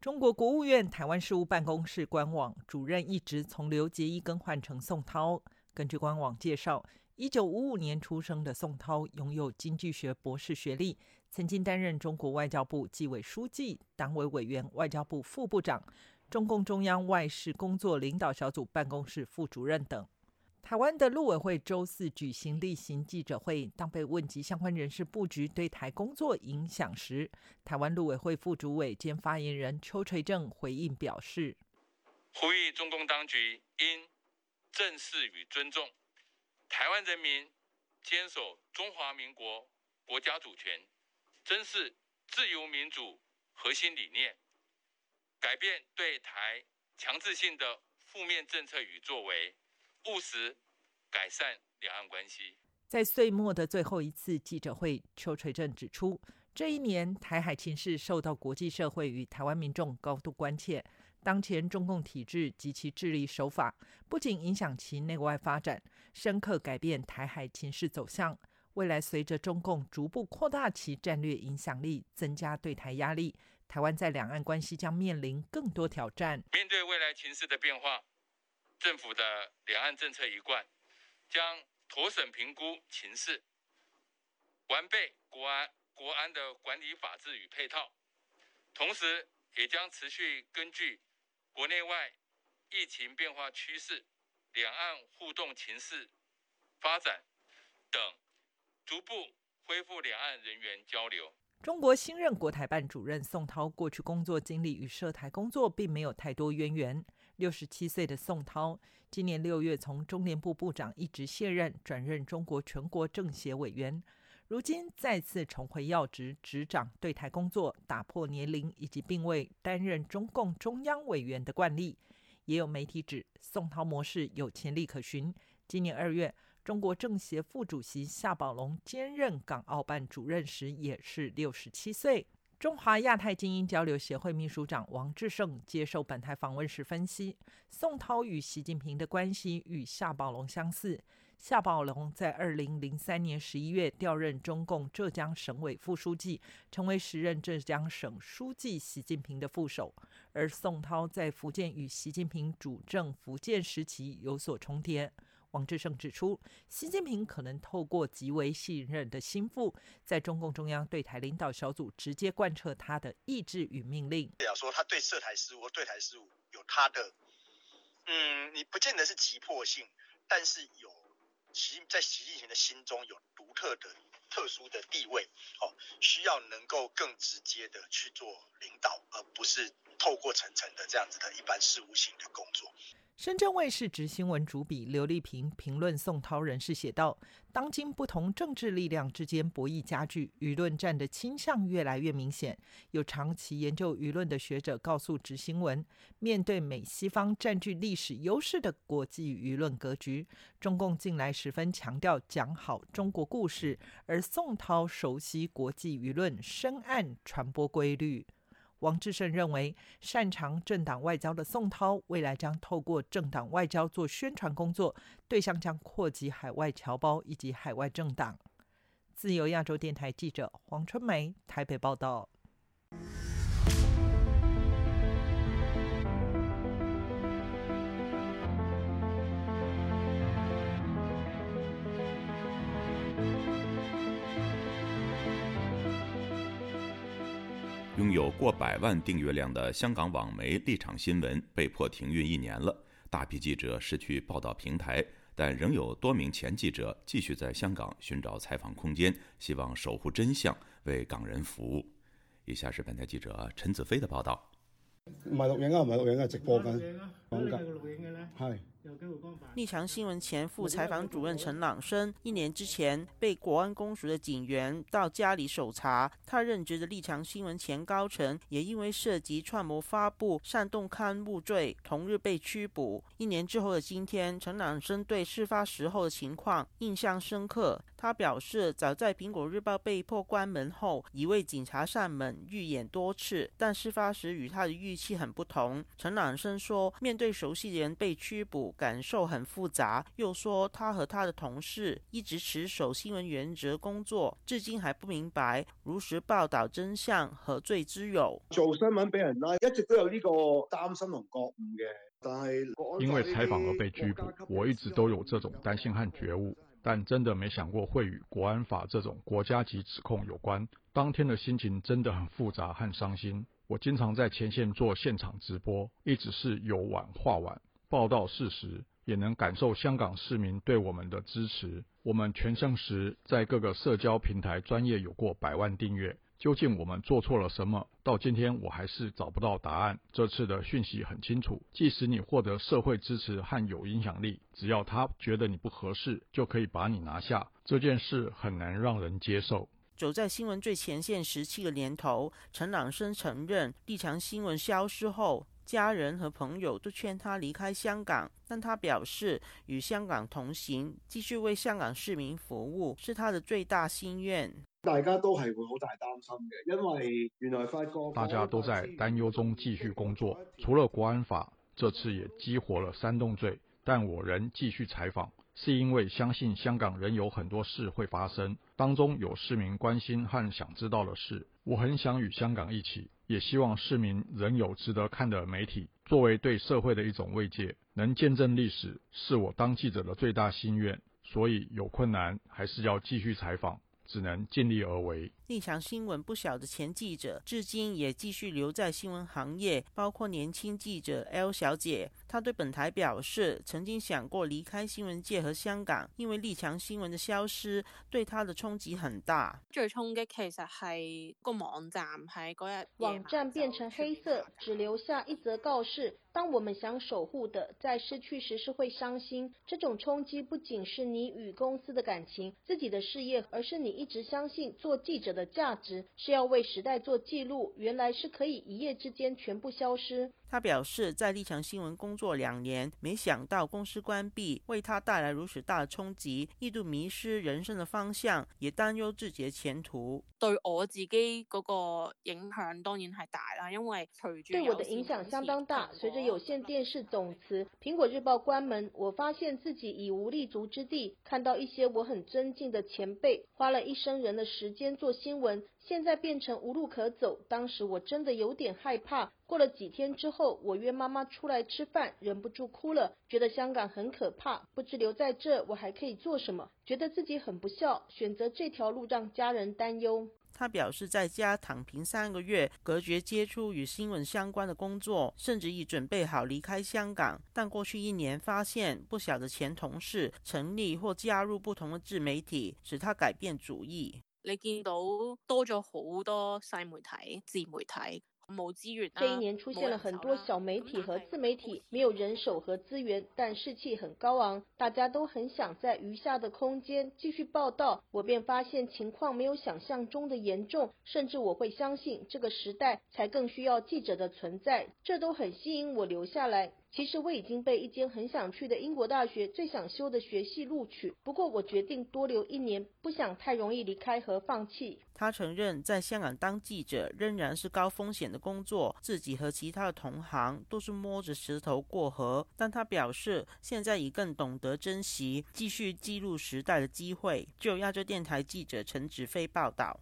中国国务院台湾事务办公室官网主任一职从刘杰一更换成宋涛。根据官网介绍，一九五五年出生的宋涛拥有经济学博士学历，曾经担任中国外交部纪委书记、党委委员、外交部副部长、中共中央外事工作领导小组办公室副主任等。台湾的陆委会周四举行例行记者会，当被问及相关人士布局对台工作影响时，台湾陆委会副主委兼发言人邱垂正回应表示：“呼吁中共当局应正视与尊重台湾人民坚守中华民国国家主权，珍视自由民主核心理念，改变对台强制性的负面政策与作为。”务实改善两岸关系。在岁末的最后一次记者会，邱垂正指出，这一年台海情势受到国际社会与台湾民众高度关切。当前中共体制及其治理手法，不仅影响其内外发展，深刻改变台海情势走向。未来随着中共逐步扩大其战略影响力，增加对台压力，台湾在两岸关系将面临更多挑战。面对未来情势的变化。政府的两岸政策一贯将妥审评估情势，完备国安国安的管理法制与配套，同时也将持续根据国内外疫情变化趋势、两岸互动情势发展等，逐步恢复两岸人员交流。中国新任国台办主任宋涛过去工作经历与涉台工作并没有太多渊源。六十七岁的宋涛，今年六月从中联部部长一职卸任，转任中国全国政协委员，如今再次重回要职，执掌对台工作，打破年龄以及并未担任中共中央委员的惯例。也有媒体指，宋涛模式有潜力可循。今年二月，中国政协副主席夏宝龙兼任港澳办主任时，也是六十七岁。中华亚太精英交流协会秘书长王志胜接受本台访问时分析，宋涛与习近平的关系与夏宝龙相似。夏宝龙在二零零三年十一月调任中共浙江省委副书记，成为时任浙江省书记习近平的副手；而宋涛在福建与习近平主政福建时期有所重叠。王志胜指出，习近平可能透过极为信任的心腹，在中共中央对台领导小组直接贯彻他的意志与命令。要说他对涉台事务、对台事务有他的，嗯，你不见得是急迫性，但是有习在习近平的心中有独特的、特殊的地位，哦，需要能够更直接的去做领导，而不是透过层层的这样子的一般事务性的工作。深圳卫视执新闻主笔刘丽萍评论宋涛人士写道：“当今不同政治力量之间博弈加剧，舆论战的倾向越来越明显。有长期研究舆论的学者告诉执新闻，面对美西方占据历史优势的国际舆论格局，中共近来十分强调讲好中国故事，而宋涛熟悉国际舆论深谙传播规律。”王志胜认为，擅长政党外交的宋涛，未来将透过政党外交做宣传工作，对象将扩及海外侨胞以及海外政党。自由亚洲电台记者黄春梅台北报道。拥有过百万订阅量的香港网媒立场新闻被迫停运一年了，大批记者失去报道平台，但仍有多名前记者继续在香港寻找采访空间，希望守护真相，为港人服务。以下是本台记者陈子飞的报道。唔係錄影啊，唔係錄影啊，直播緊。講緊。係。立强新闻前副采访主任陈朗生，一年之前被国安公署的警员到家里搜查。他任职的立强新闻前高层也因为涉及串谋发布煽动刊物罪，同日被拘捕。一年之后的今天，陈朗生对事发时候的情况印象深刻。他表示，早在苹果日报被迫关门后，已为警察上门预演多次，但事发时与他的预期很不同。陈朗生说，面对熟悉的人被拘捕。感受很复杂，又说他和他的同事一直持守新闻原则工作，至今还不明白如实报道真相，何罪之有？做新闻俾人拉，一直都有呢个担心同觉悟嘅，但系因为采访而被拘捕，我一直都有这种担心和觉悟，但真的没想过会与国安法这种国家级指控有关。当天的心情真的很复杂和伤心。我经常在前线做现场直播，一直是有晚话晚。报道事实，也能感受香港市民对我们的支持。我们全盛时在各个社交平台专业有过百万订阅，究竟我们做错了什么？到今天我还是找不到答案。这次的讯息很清楚，即使你获得社会支持和有影响力，只要他觉得你不合适，就可以把你拿下。这件事很难让人接受。走在新闻最前线十七个年头，陈朗生承认，立强新闻消失后。家人和朋友都劝他离开香港，但他表示与香港同行，继续为香港市民服务是他的最大心愿。大家都係會好大擔心嘅，因為原來發覺大家都在擔憂中繼續工作。除了國安法，這次也激活了煽動罪，但我仍繼續採訪，是因为相信香港仍有很多事会发生，当中有市民关心和想知道的事。我很想与香港一起。也希望市民仍有值得看的媒体，作为对社会的一种慰藉，能见证历史，是我当记者的最大心愿。所以有困难还是要继续采访。只能尽力而为。立强新闻不小的前记者，至今也继续留在新闻行业，包括年轻记者 L 小姐。她对本台表示，曾经想过离开新闻界和香港，因为立强新闻的消失对她的冲击很大。最衝擊其實係個網站喺嗰日，网站变成黑色，只留下一则告示。当我们想守护的在失去时，是会伤心。这种冲击不仅是你与公司的感情、自己的事业，而是你一直相信做记者的的价值是要为时代做记录，原来是可以一夜之间全部消失。他表示，在立强新闻工作两年，没想到公司关闭为他带来如此大的冲击，一度迷失人生的方向，也担忧自己的前途。对我自己嗰個影响当然係大啦，因為隨住對我的影响相当大。随着有線電視總辭，蘋果日报》关门，我发现自己已无立足之地。看到一些我很尊敬的前辈，花了一生人的时间做新闻，现在变成无路可走。当时我真的有点害怕。过了几天之後，我约妈妈出来吃饭，忍不住哭了，觉得香港很可怕，不知留在这我还可以做什么，觉得自己很不孝，选择这条路让家人担忧。他表示在家躺平三个月，隔绝接触与新闻相关的工作，甚至已准备好离开香港。但过去一年发现不小的前同事成立或加入不同的自媒体，使他改变主意。你見到多咗好多細媒體、自媒體。這一年出现了很多小媒体和自媒体，没有人手和资源，但士气很高昂，大家都很想在余下的空间继续报道。我便发现情况没有想象中的严重，甚至我会相信这个时代才更需要记者的存在，这都很吸引我留下來。其實我已經被一間很想去的英國大學最想修的學系錄取，不過我決定多留一年，不想太容易離開和放棄。他承認在香港當記者仍然是高風險的工作，自己和其他的同行都是摸着石頭過河，但他表示現在已更懂得珍惜繼續記錄時代的機會。就亞洲電台記者陳子飛報道。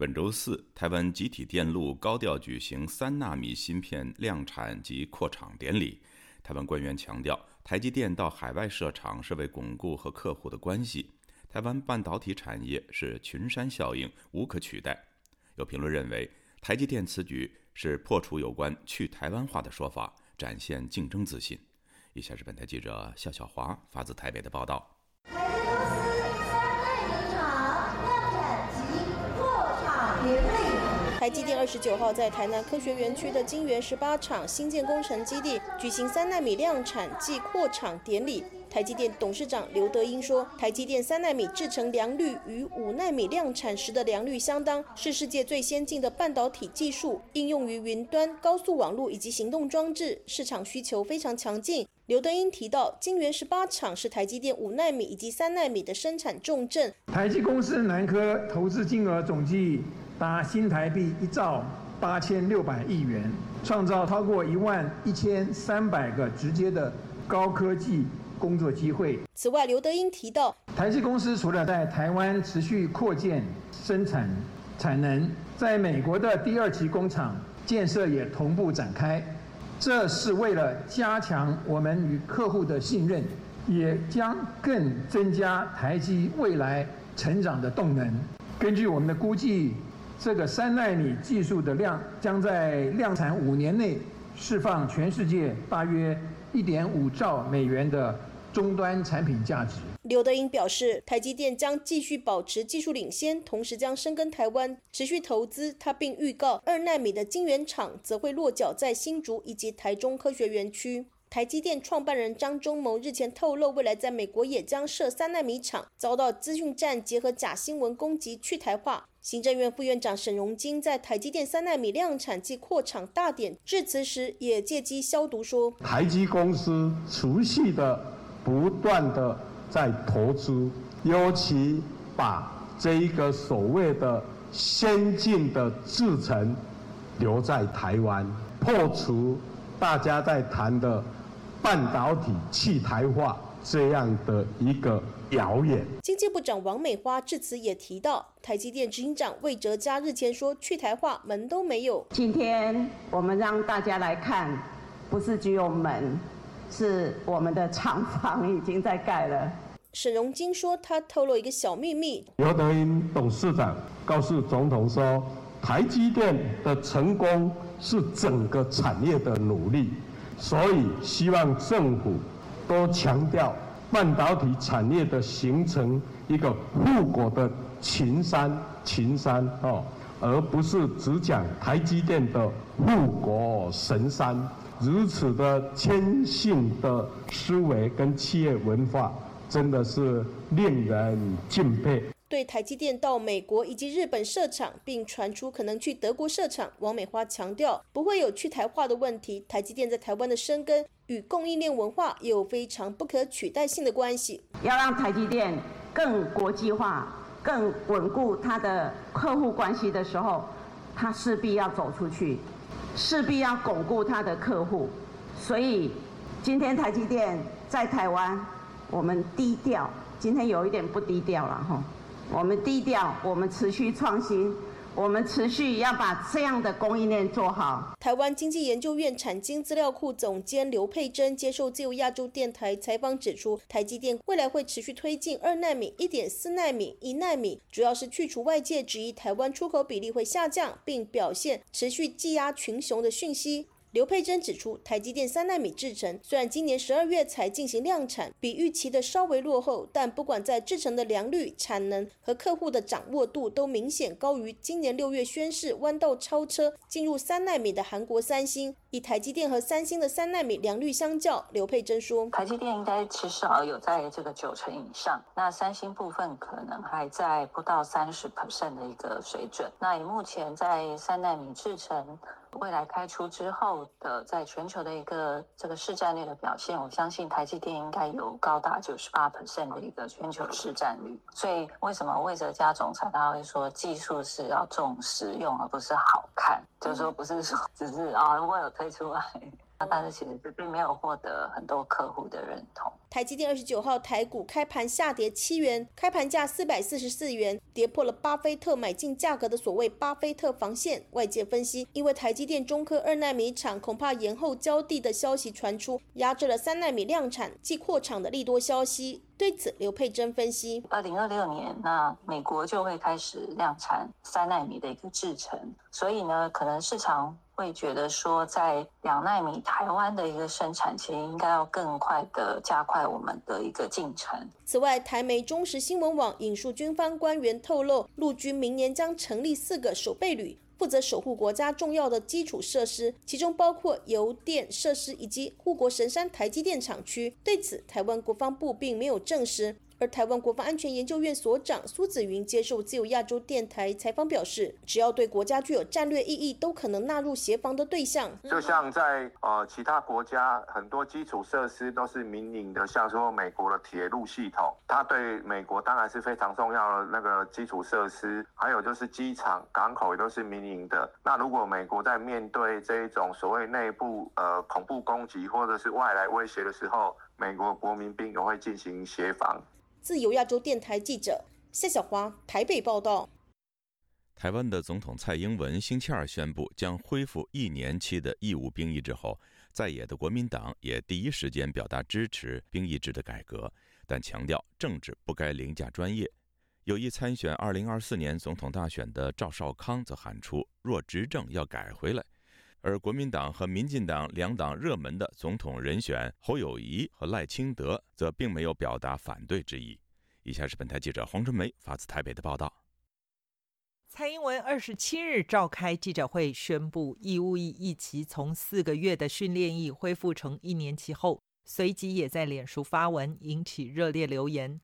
本周四，台湾集体电路高调举行三纳米芯片量产及扩厂典礼。台湾官员强调，台积电到海外设厂是为巩固和客户的关系。台湾半导体产业是群山效应，无可取代。有评论认为，台积电此举是破除有关去台湾化的说法，展现竞争自信。以下是本台记者肖小华发自台北的报道。台积电二十九号在台南科学园区的金源十八厂新建工程基地举行三纳米量产暨扩厂典礼。台积电董事长刘德英说：“台积电三纳米制程良率与五纳米量产时的良率相当，是世界最先进的半导体技术，应用于云端、高速网络以及行动装置，市场需求非常强劲。”刘德英提到，金源十八厂是台积电五纳米以及三纳米的生产重镇。台积公司南科投资金额总计达新台币一兆八千六百亿元，创造超过一万一千三百个直接的高科技。工作机会。此外，刘德英提到，台积公司除了在台湾持续扩建生产产能，在美国的第二期工厂建设也同步展开，这是为了加强我们与客户的信任，也将更增加台积未来成长的动能。根据我们的估计，这个三纳米技术的量将在量产五年内释放全世界大约一点五兆美元的。终端产品价值。刘德英表示，台积电将继续保持技术领先，同时将深耕台湾，持续投资。他并预告，二纳米的晶圆厂则会落脚在新竹以及台中科学园区。台积电创办人张忠谋日前透露，未来在美国也将设三纳米厂，遭到资讯站结合假新闻攻击去台化。行政院副院长沈荣金在台积电三纳米量产及扩厂大典致辞时，也借机消毒说：台积公司持续的。不断的在投资，尤其把这一个所谓的先进的制程留在台湾，破除大家在谈的半导体弃台化这样的一个谣言。经济部长王美花致辞也提到，台积电执行长魏哲嘉日前说去台化门都没有。今天我们让大家来看，不是只有门。是我们的厂房已经在盖了。沈荣金说，他透露一个小秘密。刘德英董事长告诉总统说，台积电的成功是整个产业的努力，所以希望政府多强调半导体产业的形成一个护国的群山，群山哦，而不是只讲台积电的护国神山。如此的谦逊的思维跟企业文化，真的是令人敬佩。对台积电到美国以及日本设厂，并传出可能去德国设厂，王美花强调不会有去台化的问题。台积电在台湾的生根与供应链文化有非常不可取代性的关系。要让台积电更国际化、更稳固它的客户关系的时候，它势必要走出去。势必要巩固他的客户，所以今天台积电在台湾，我们低调。今天有一点不低调了哈，我们低调，我们持续创新。我们持续要把这样的供应链做好。台湾经济研究院产经资料库总监刘佩珍接受自由亚洲电台采访指出，台积电未来会持续推进二纳米、一点四纳米、一纳米，主要是去除外界质疑台湾出口比例会下降，并表现持续技压群雄的讯息。刘佩珍指出，台积电三纳米制程虽然今年十二月才进行量产，比预期的稍微落后，但不管在制程的良率、产能和客户的掌握度，都明显高于今年六月宣示弯道超车进入三纳米的韩国三星。以台积电和三星的三纳米良率相较，刘佩珍说，台积电应该至少有在这个九成以上，那三星部分可能还在不到三十 percent 的一个水准。那以目前在三纳米制程。未来开出之后的，在全球的一个这个市占率的表现，我相信台积电应该有高达九十八 percent 的一个全球市占率。所以为什么魏哲家总裁他会说技术是要重实用而不是好看，就是说不是说只是啊如果有推出来。但是其实并没有获得很多客户的认同。台积电二十九号台股开盘下跌七元，开盘价四百四十四元，跌破了巴菲特买进价格的所谓巴菲特防线。外界分析，因为台积电中科二纳米厂恐怕延后交地的消息传出，压制了三纳米量产即扩厂的利多消息。对此，刘佩珍分析：二零二六年，那美国就会开始量产三纳米的一个制程，所以呢，可能市场。会觉得说，在两纳米台湾的一个生产，其实应该要更快的加快我们的一个进程。此外，台媒中时新闻网引述军方官员透露，陆军明年将成立四个守备旅。负责守护国家重要的基础设施，其中包括邮电设施以及护国神山台积电厂区。对此，台湾国防部并没有证实。而台湾国防安全研究院所长苏子云接受自由亚洲电台采访表示，只要对国家具有战略意义，都可能纳入协防的对象。就像在呃其他国家，很多基础设施都是民营的，像说美国的铁路系统，它对美国当然是非常重要的那个基础设施。还有就是机场、港口也都是民营的。那如果美国在面对这一种所谓内部呃恐怖攻击或者是外来威胁的时候，美国国民兵也会进行协防。自由亚洲电台记者夏小华台北报道。台湾的总统蔡英文星期二宣布将恢复一年期的义务兵役之后，在野的国民党也第一时间表达支持兵役制的改革，但强调政治不该凌驾专业。有意参选二零二四年总统大选的赵少康则喊出：若执政要改回来。而国民党和民进党两党热门的总统人选侯友谊和赖清德则并没有表达反对之意。以下是本台记者黄春梅发自台北的报道。蔡英文二十七日召开记者会，宣布义务役役期从四个月的训练役恢复成一年期后，随即也在脸书发文，引起热烈留言。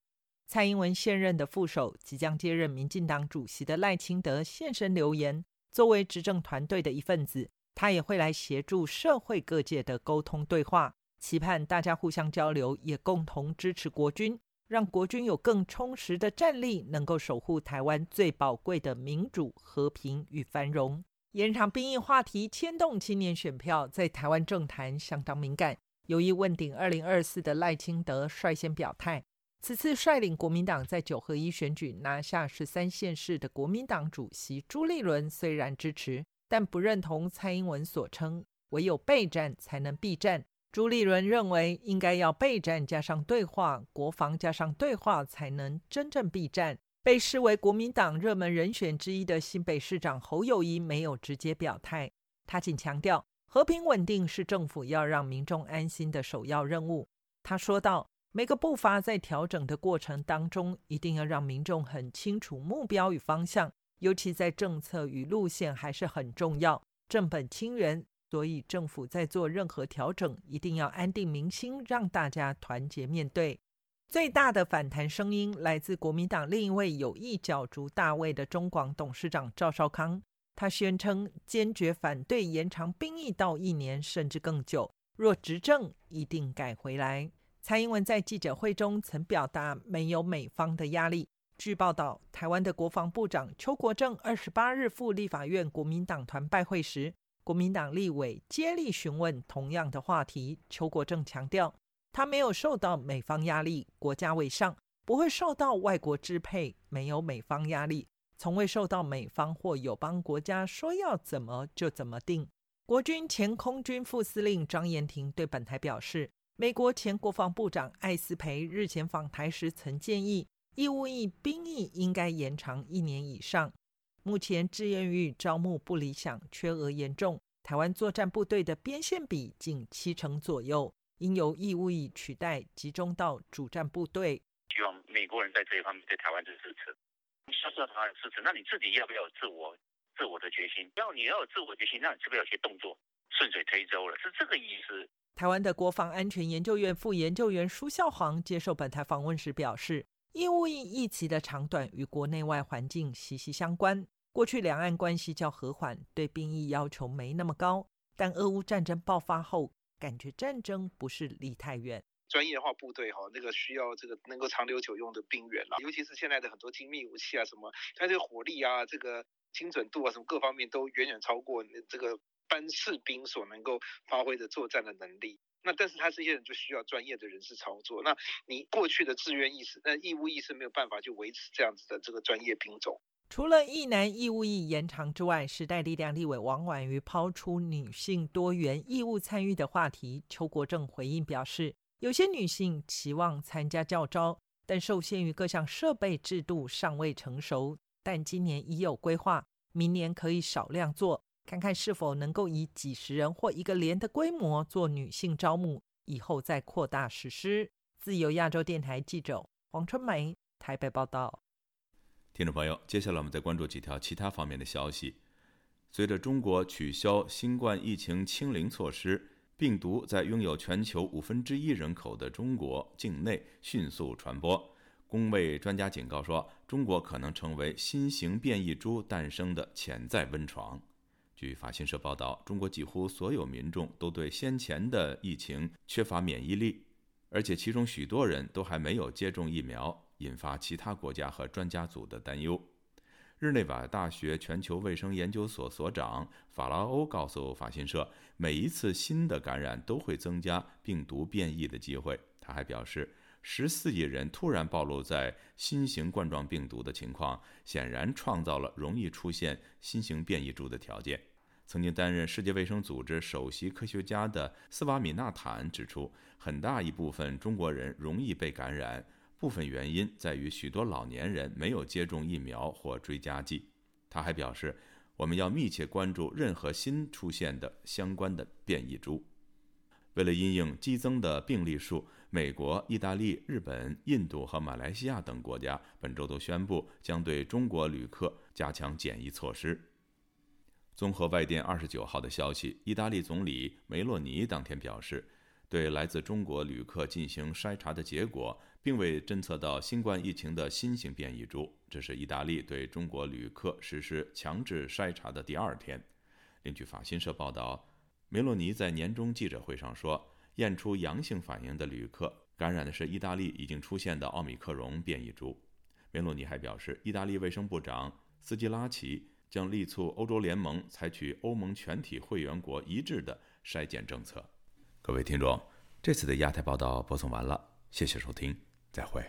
蔡英文现任的副手、即将接任民进党主席的赖清德现身留言，作为执政团队的一份子。他也会来协助社会各界的沟通对话，期盼大家互相交流，也共同支持国军，让国军有更充实的战力，能够守护台湾最宝贵的民主、和平与繁荣。延长兵役话题牵动青年选票，在台湾政坛相当敏感。有意问鼎二零二四的赖清德率先表态，此次率领国民党在九合一选举拿下十三县市的国民党主席朱立伦虽然支持。但不认同蔡英文所称“唯有备战才能避战”。朱立伦认为，应该要备战加上对话，国防加上对话，才能真正避战。被视为国民党热门人选之一的新北市长侯友谊没有直接表态，他仅强调和平稳定是政府要让民众安心的首要任务。他说道：“每个步伐在调整的过程当中，一定要让民众很清楚目标与方向。”尤其在政策与路线还是很重要，正本清源。所以政府在做任何调整，一定要安定民心，让大家团结面对。最大的反弹声音来自国民党另一位有意角逐大位的中广董事长赵少康，他宣称坚决反对延长兵役到一年甚至更久，若执政一定改回来。蔡英文在记者会中曾表达没有美方的压力。据报道，台湾的国防部长邱国正二十八日赴立法院国民党团拜会时，国民党立委接力询问同样的话题。邱国正强调，他没有受到美方压力，国家为上，不会受到外国支配，没有美方压力，从未受到美方或友邦国家说要怎么就怎么定。国军前空军副司令张延廷对本台表示，美国前国防部长艾斯培日前访台时曾建议。义务役兵役应该延长一年以上。目前志愿役招募不理想，缺额严重。台湾作战部队的边线比仅七成左右，应由义务役取代，集中到主战部队。希望美国人在这一方面对台湾的支持，消失台湾的支持，那你自己要不要有自我、自我的决心？要你要有自我决心，那你是不是有些动作顺水推舟了？是这个意思。台湾的国防安全研究院副研究员舒孝煌接受本台访问时表示。义务役役期的长短与国内外环境息息相关。过去两岸关系较和缓，对兵役要求没那么高。但俄乌战争爆发后，感觉战争不是离太远。专业化部队哈，那个需要这个能够长留久用的兵员啦，尤其是现在的很多精密武器啊，什么它这个火力啊，这个精准度啊，什么各方面都远远超过这个班士兵所能够发挥的作战的能力。那但是他这些人就需要专业的人士操作。那你过去的志愿意识、那义务意识没有办法就维持这样子的这个专业兵种。除了一男义务役延长之外，时代力量立委王婉瑜抛出女性多元义务参与的话题。邱国正回应表示，有些女性期望参加教招，但受限于各项设备制度尚未成熟。但今年已有规划，明年可以少量做。看看是否能够以几十人或一个连的规模做女性招募，以后再扩大实施。自由亚洲电台记者黄春梅台北报道。听众朋友，接下来我们再关注几条其他方面的消息。随着中国取消新冠疫情清零措施，病毒在拥有全球五分之一人口的中国境内迅速传播。工卫专家警告说，中国可能成为新型变异株诞生的潜在温床。据法新社报道，中国几乎所有民众都对先前的疫情缺乏免疫力，而且其中许多人都还没有接种疫苗，引发其他国家和专家组的担忧。日内瓦大学全球卫生研究所所长法拉欧告诉法新社，每一次新的感染都会增加病毒变异的机会。他还表示，十四亿人突然暴露在新型冠状病毒的情况，显然创造了容易出现新型变异株的条件。曾经担任世界卫生组织首席科学家的斯瓦米纳坦指出，很大一部分中国人容易被感染。部分原因在于许多老年人没有接种疫苗或追加剂。他还表示，我们要密切关注任何新出现的相关的变异株。为了因应激增的病例数，美国、意大利、日本、印度和马来西亚等国家本周都宣布将对中国旅客加强检疫措施。综合外电二十九号的消息，意大利总理梅洛尼当天表示，对来自中国旅客进行筛查的结果。并未侦测到新冠疫情的新型变异株。这是意大利对中国旅客实施强制筛查的第二天。另据法新社报道，梅洛尼在年终记者会上说，验出阳性反应的旅客感染的是意大利已经出现的奥密克戎变异株。梅洛尼还表示，意大利卫生部长斯基拉奇将力促欧洲联盟采取欧盟全体会员国一致的筛检政策。各位听众，这次的亚太报道播送完了，谢谢收听。再会。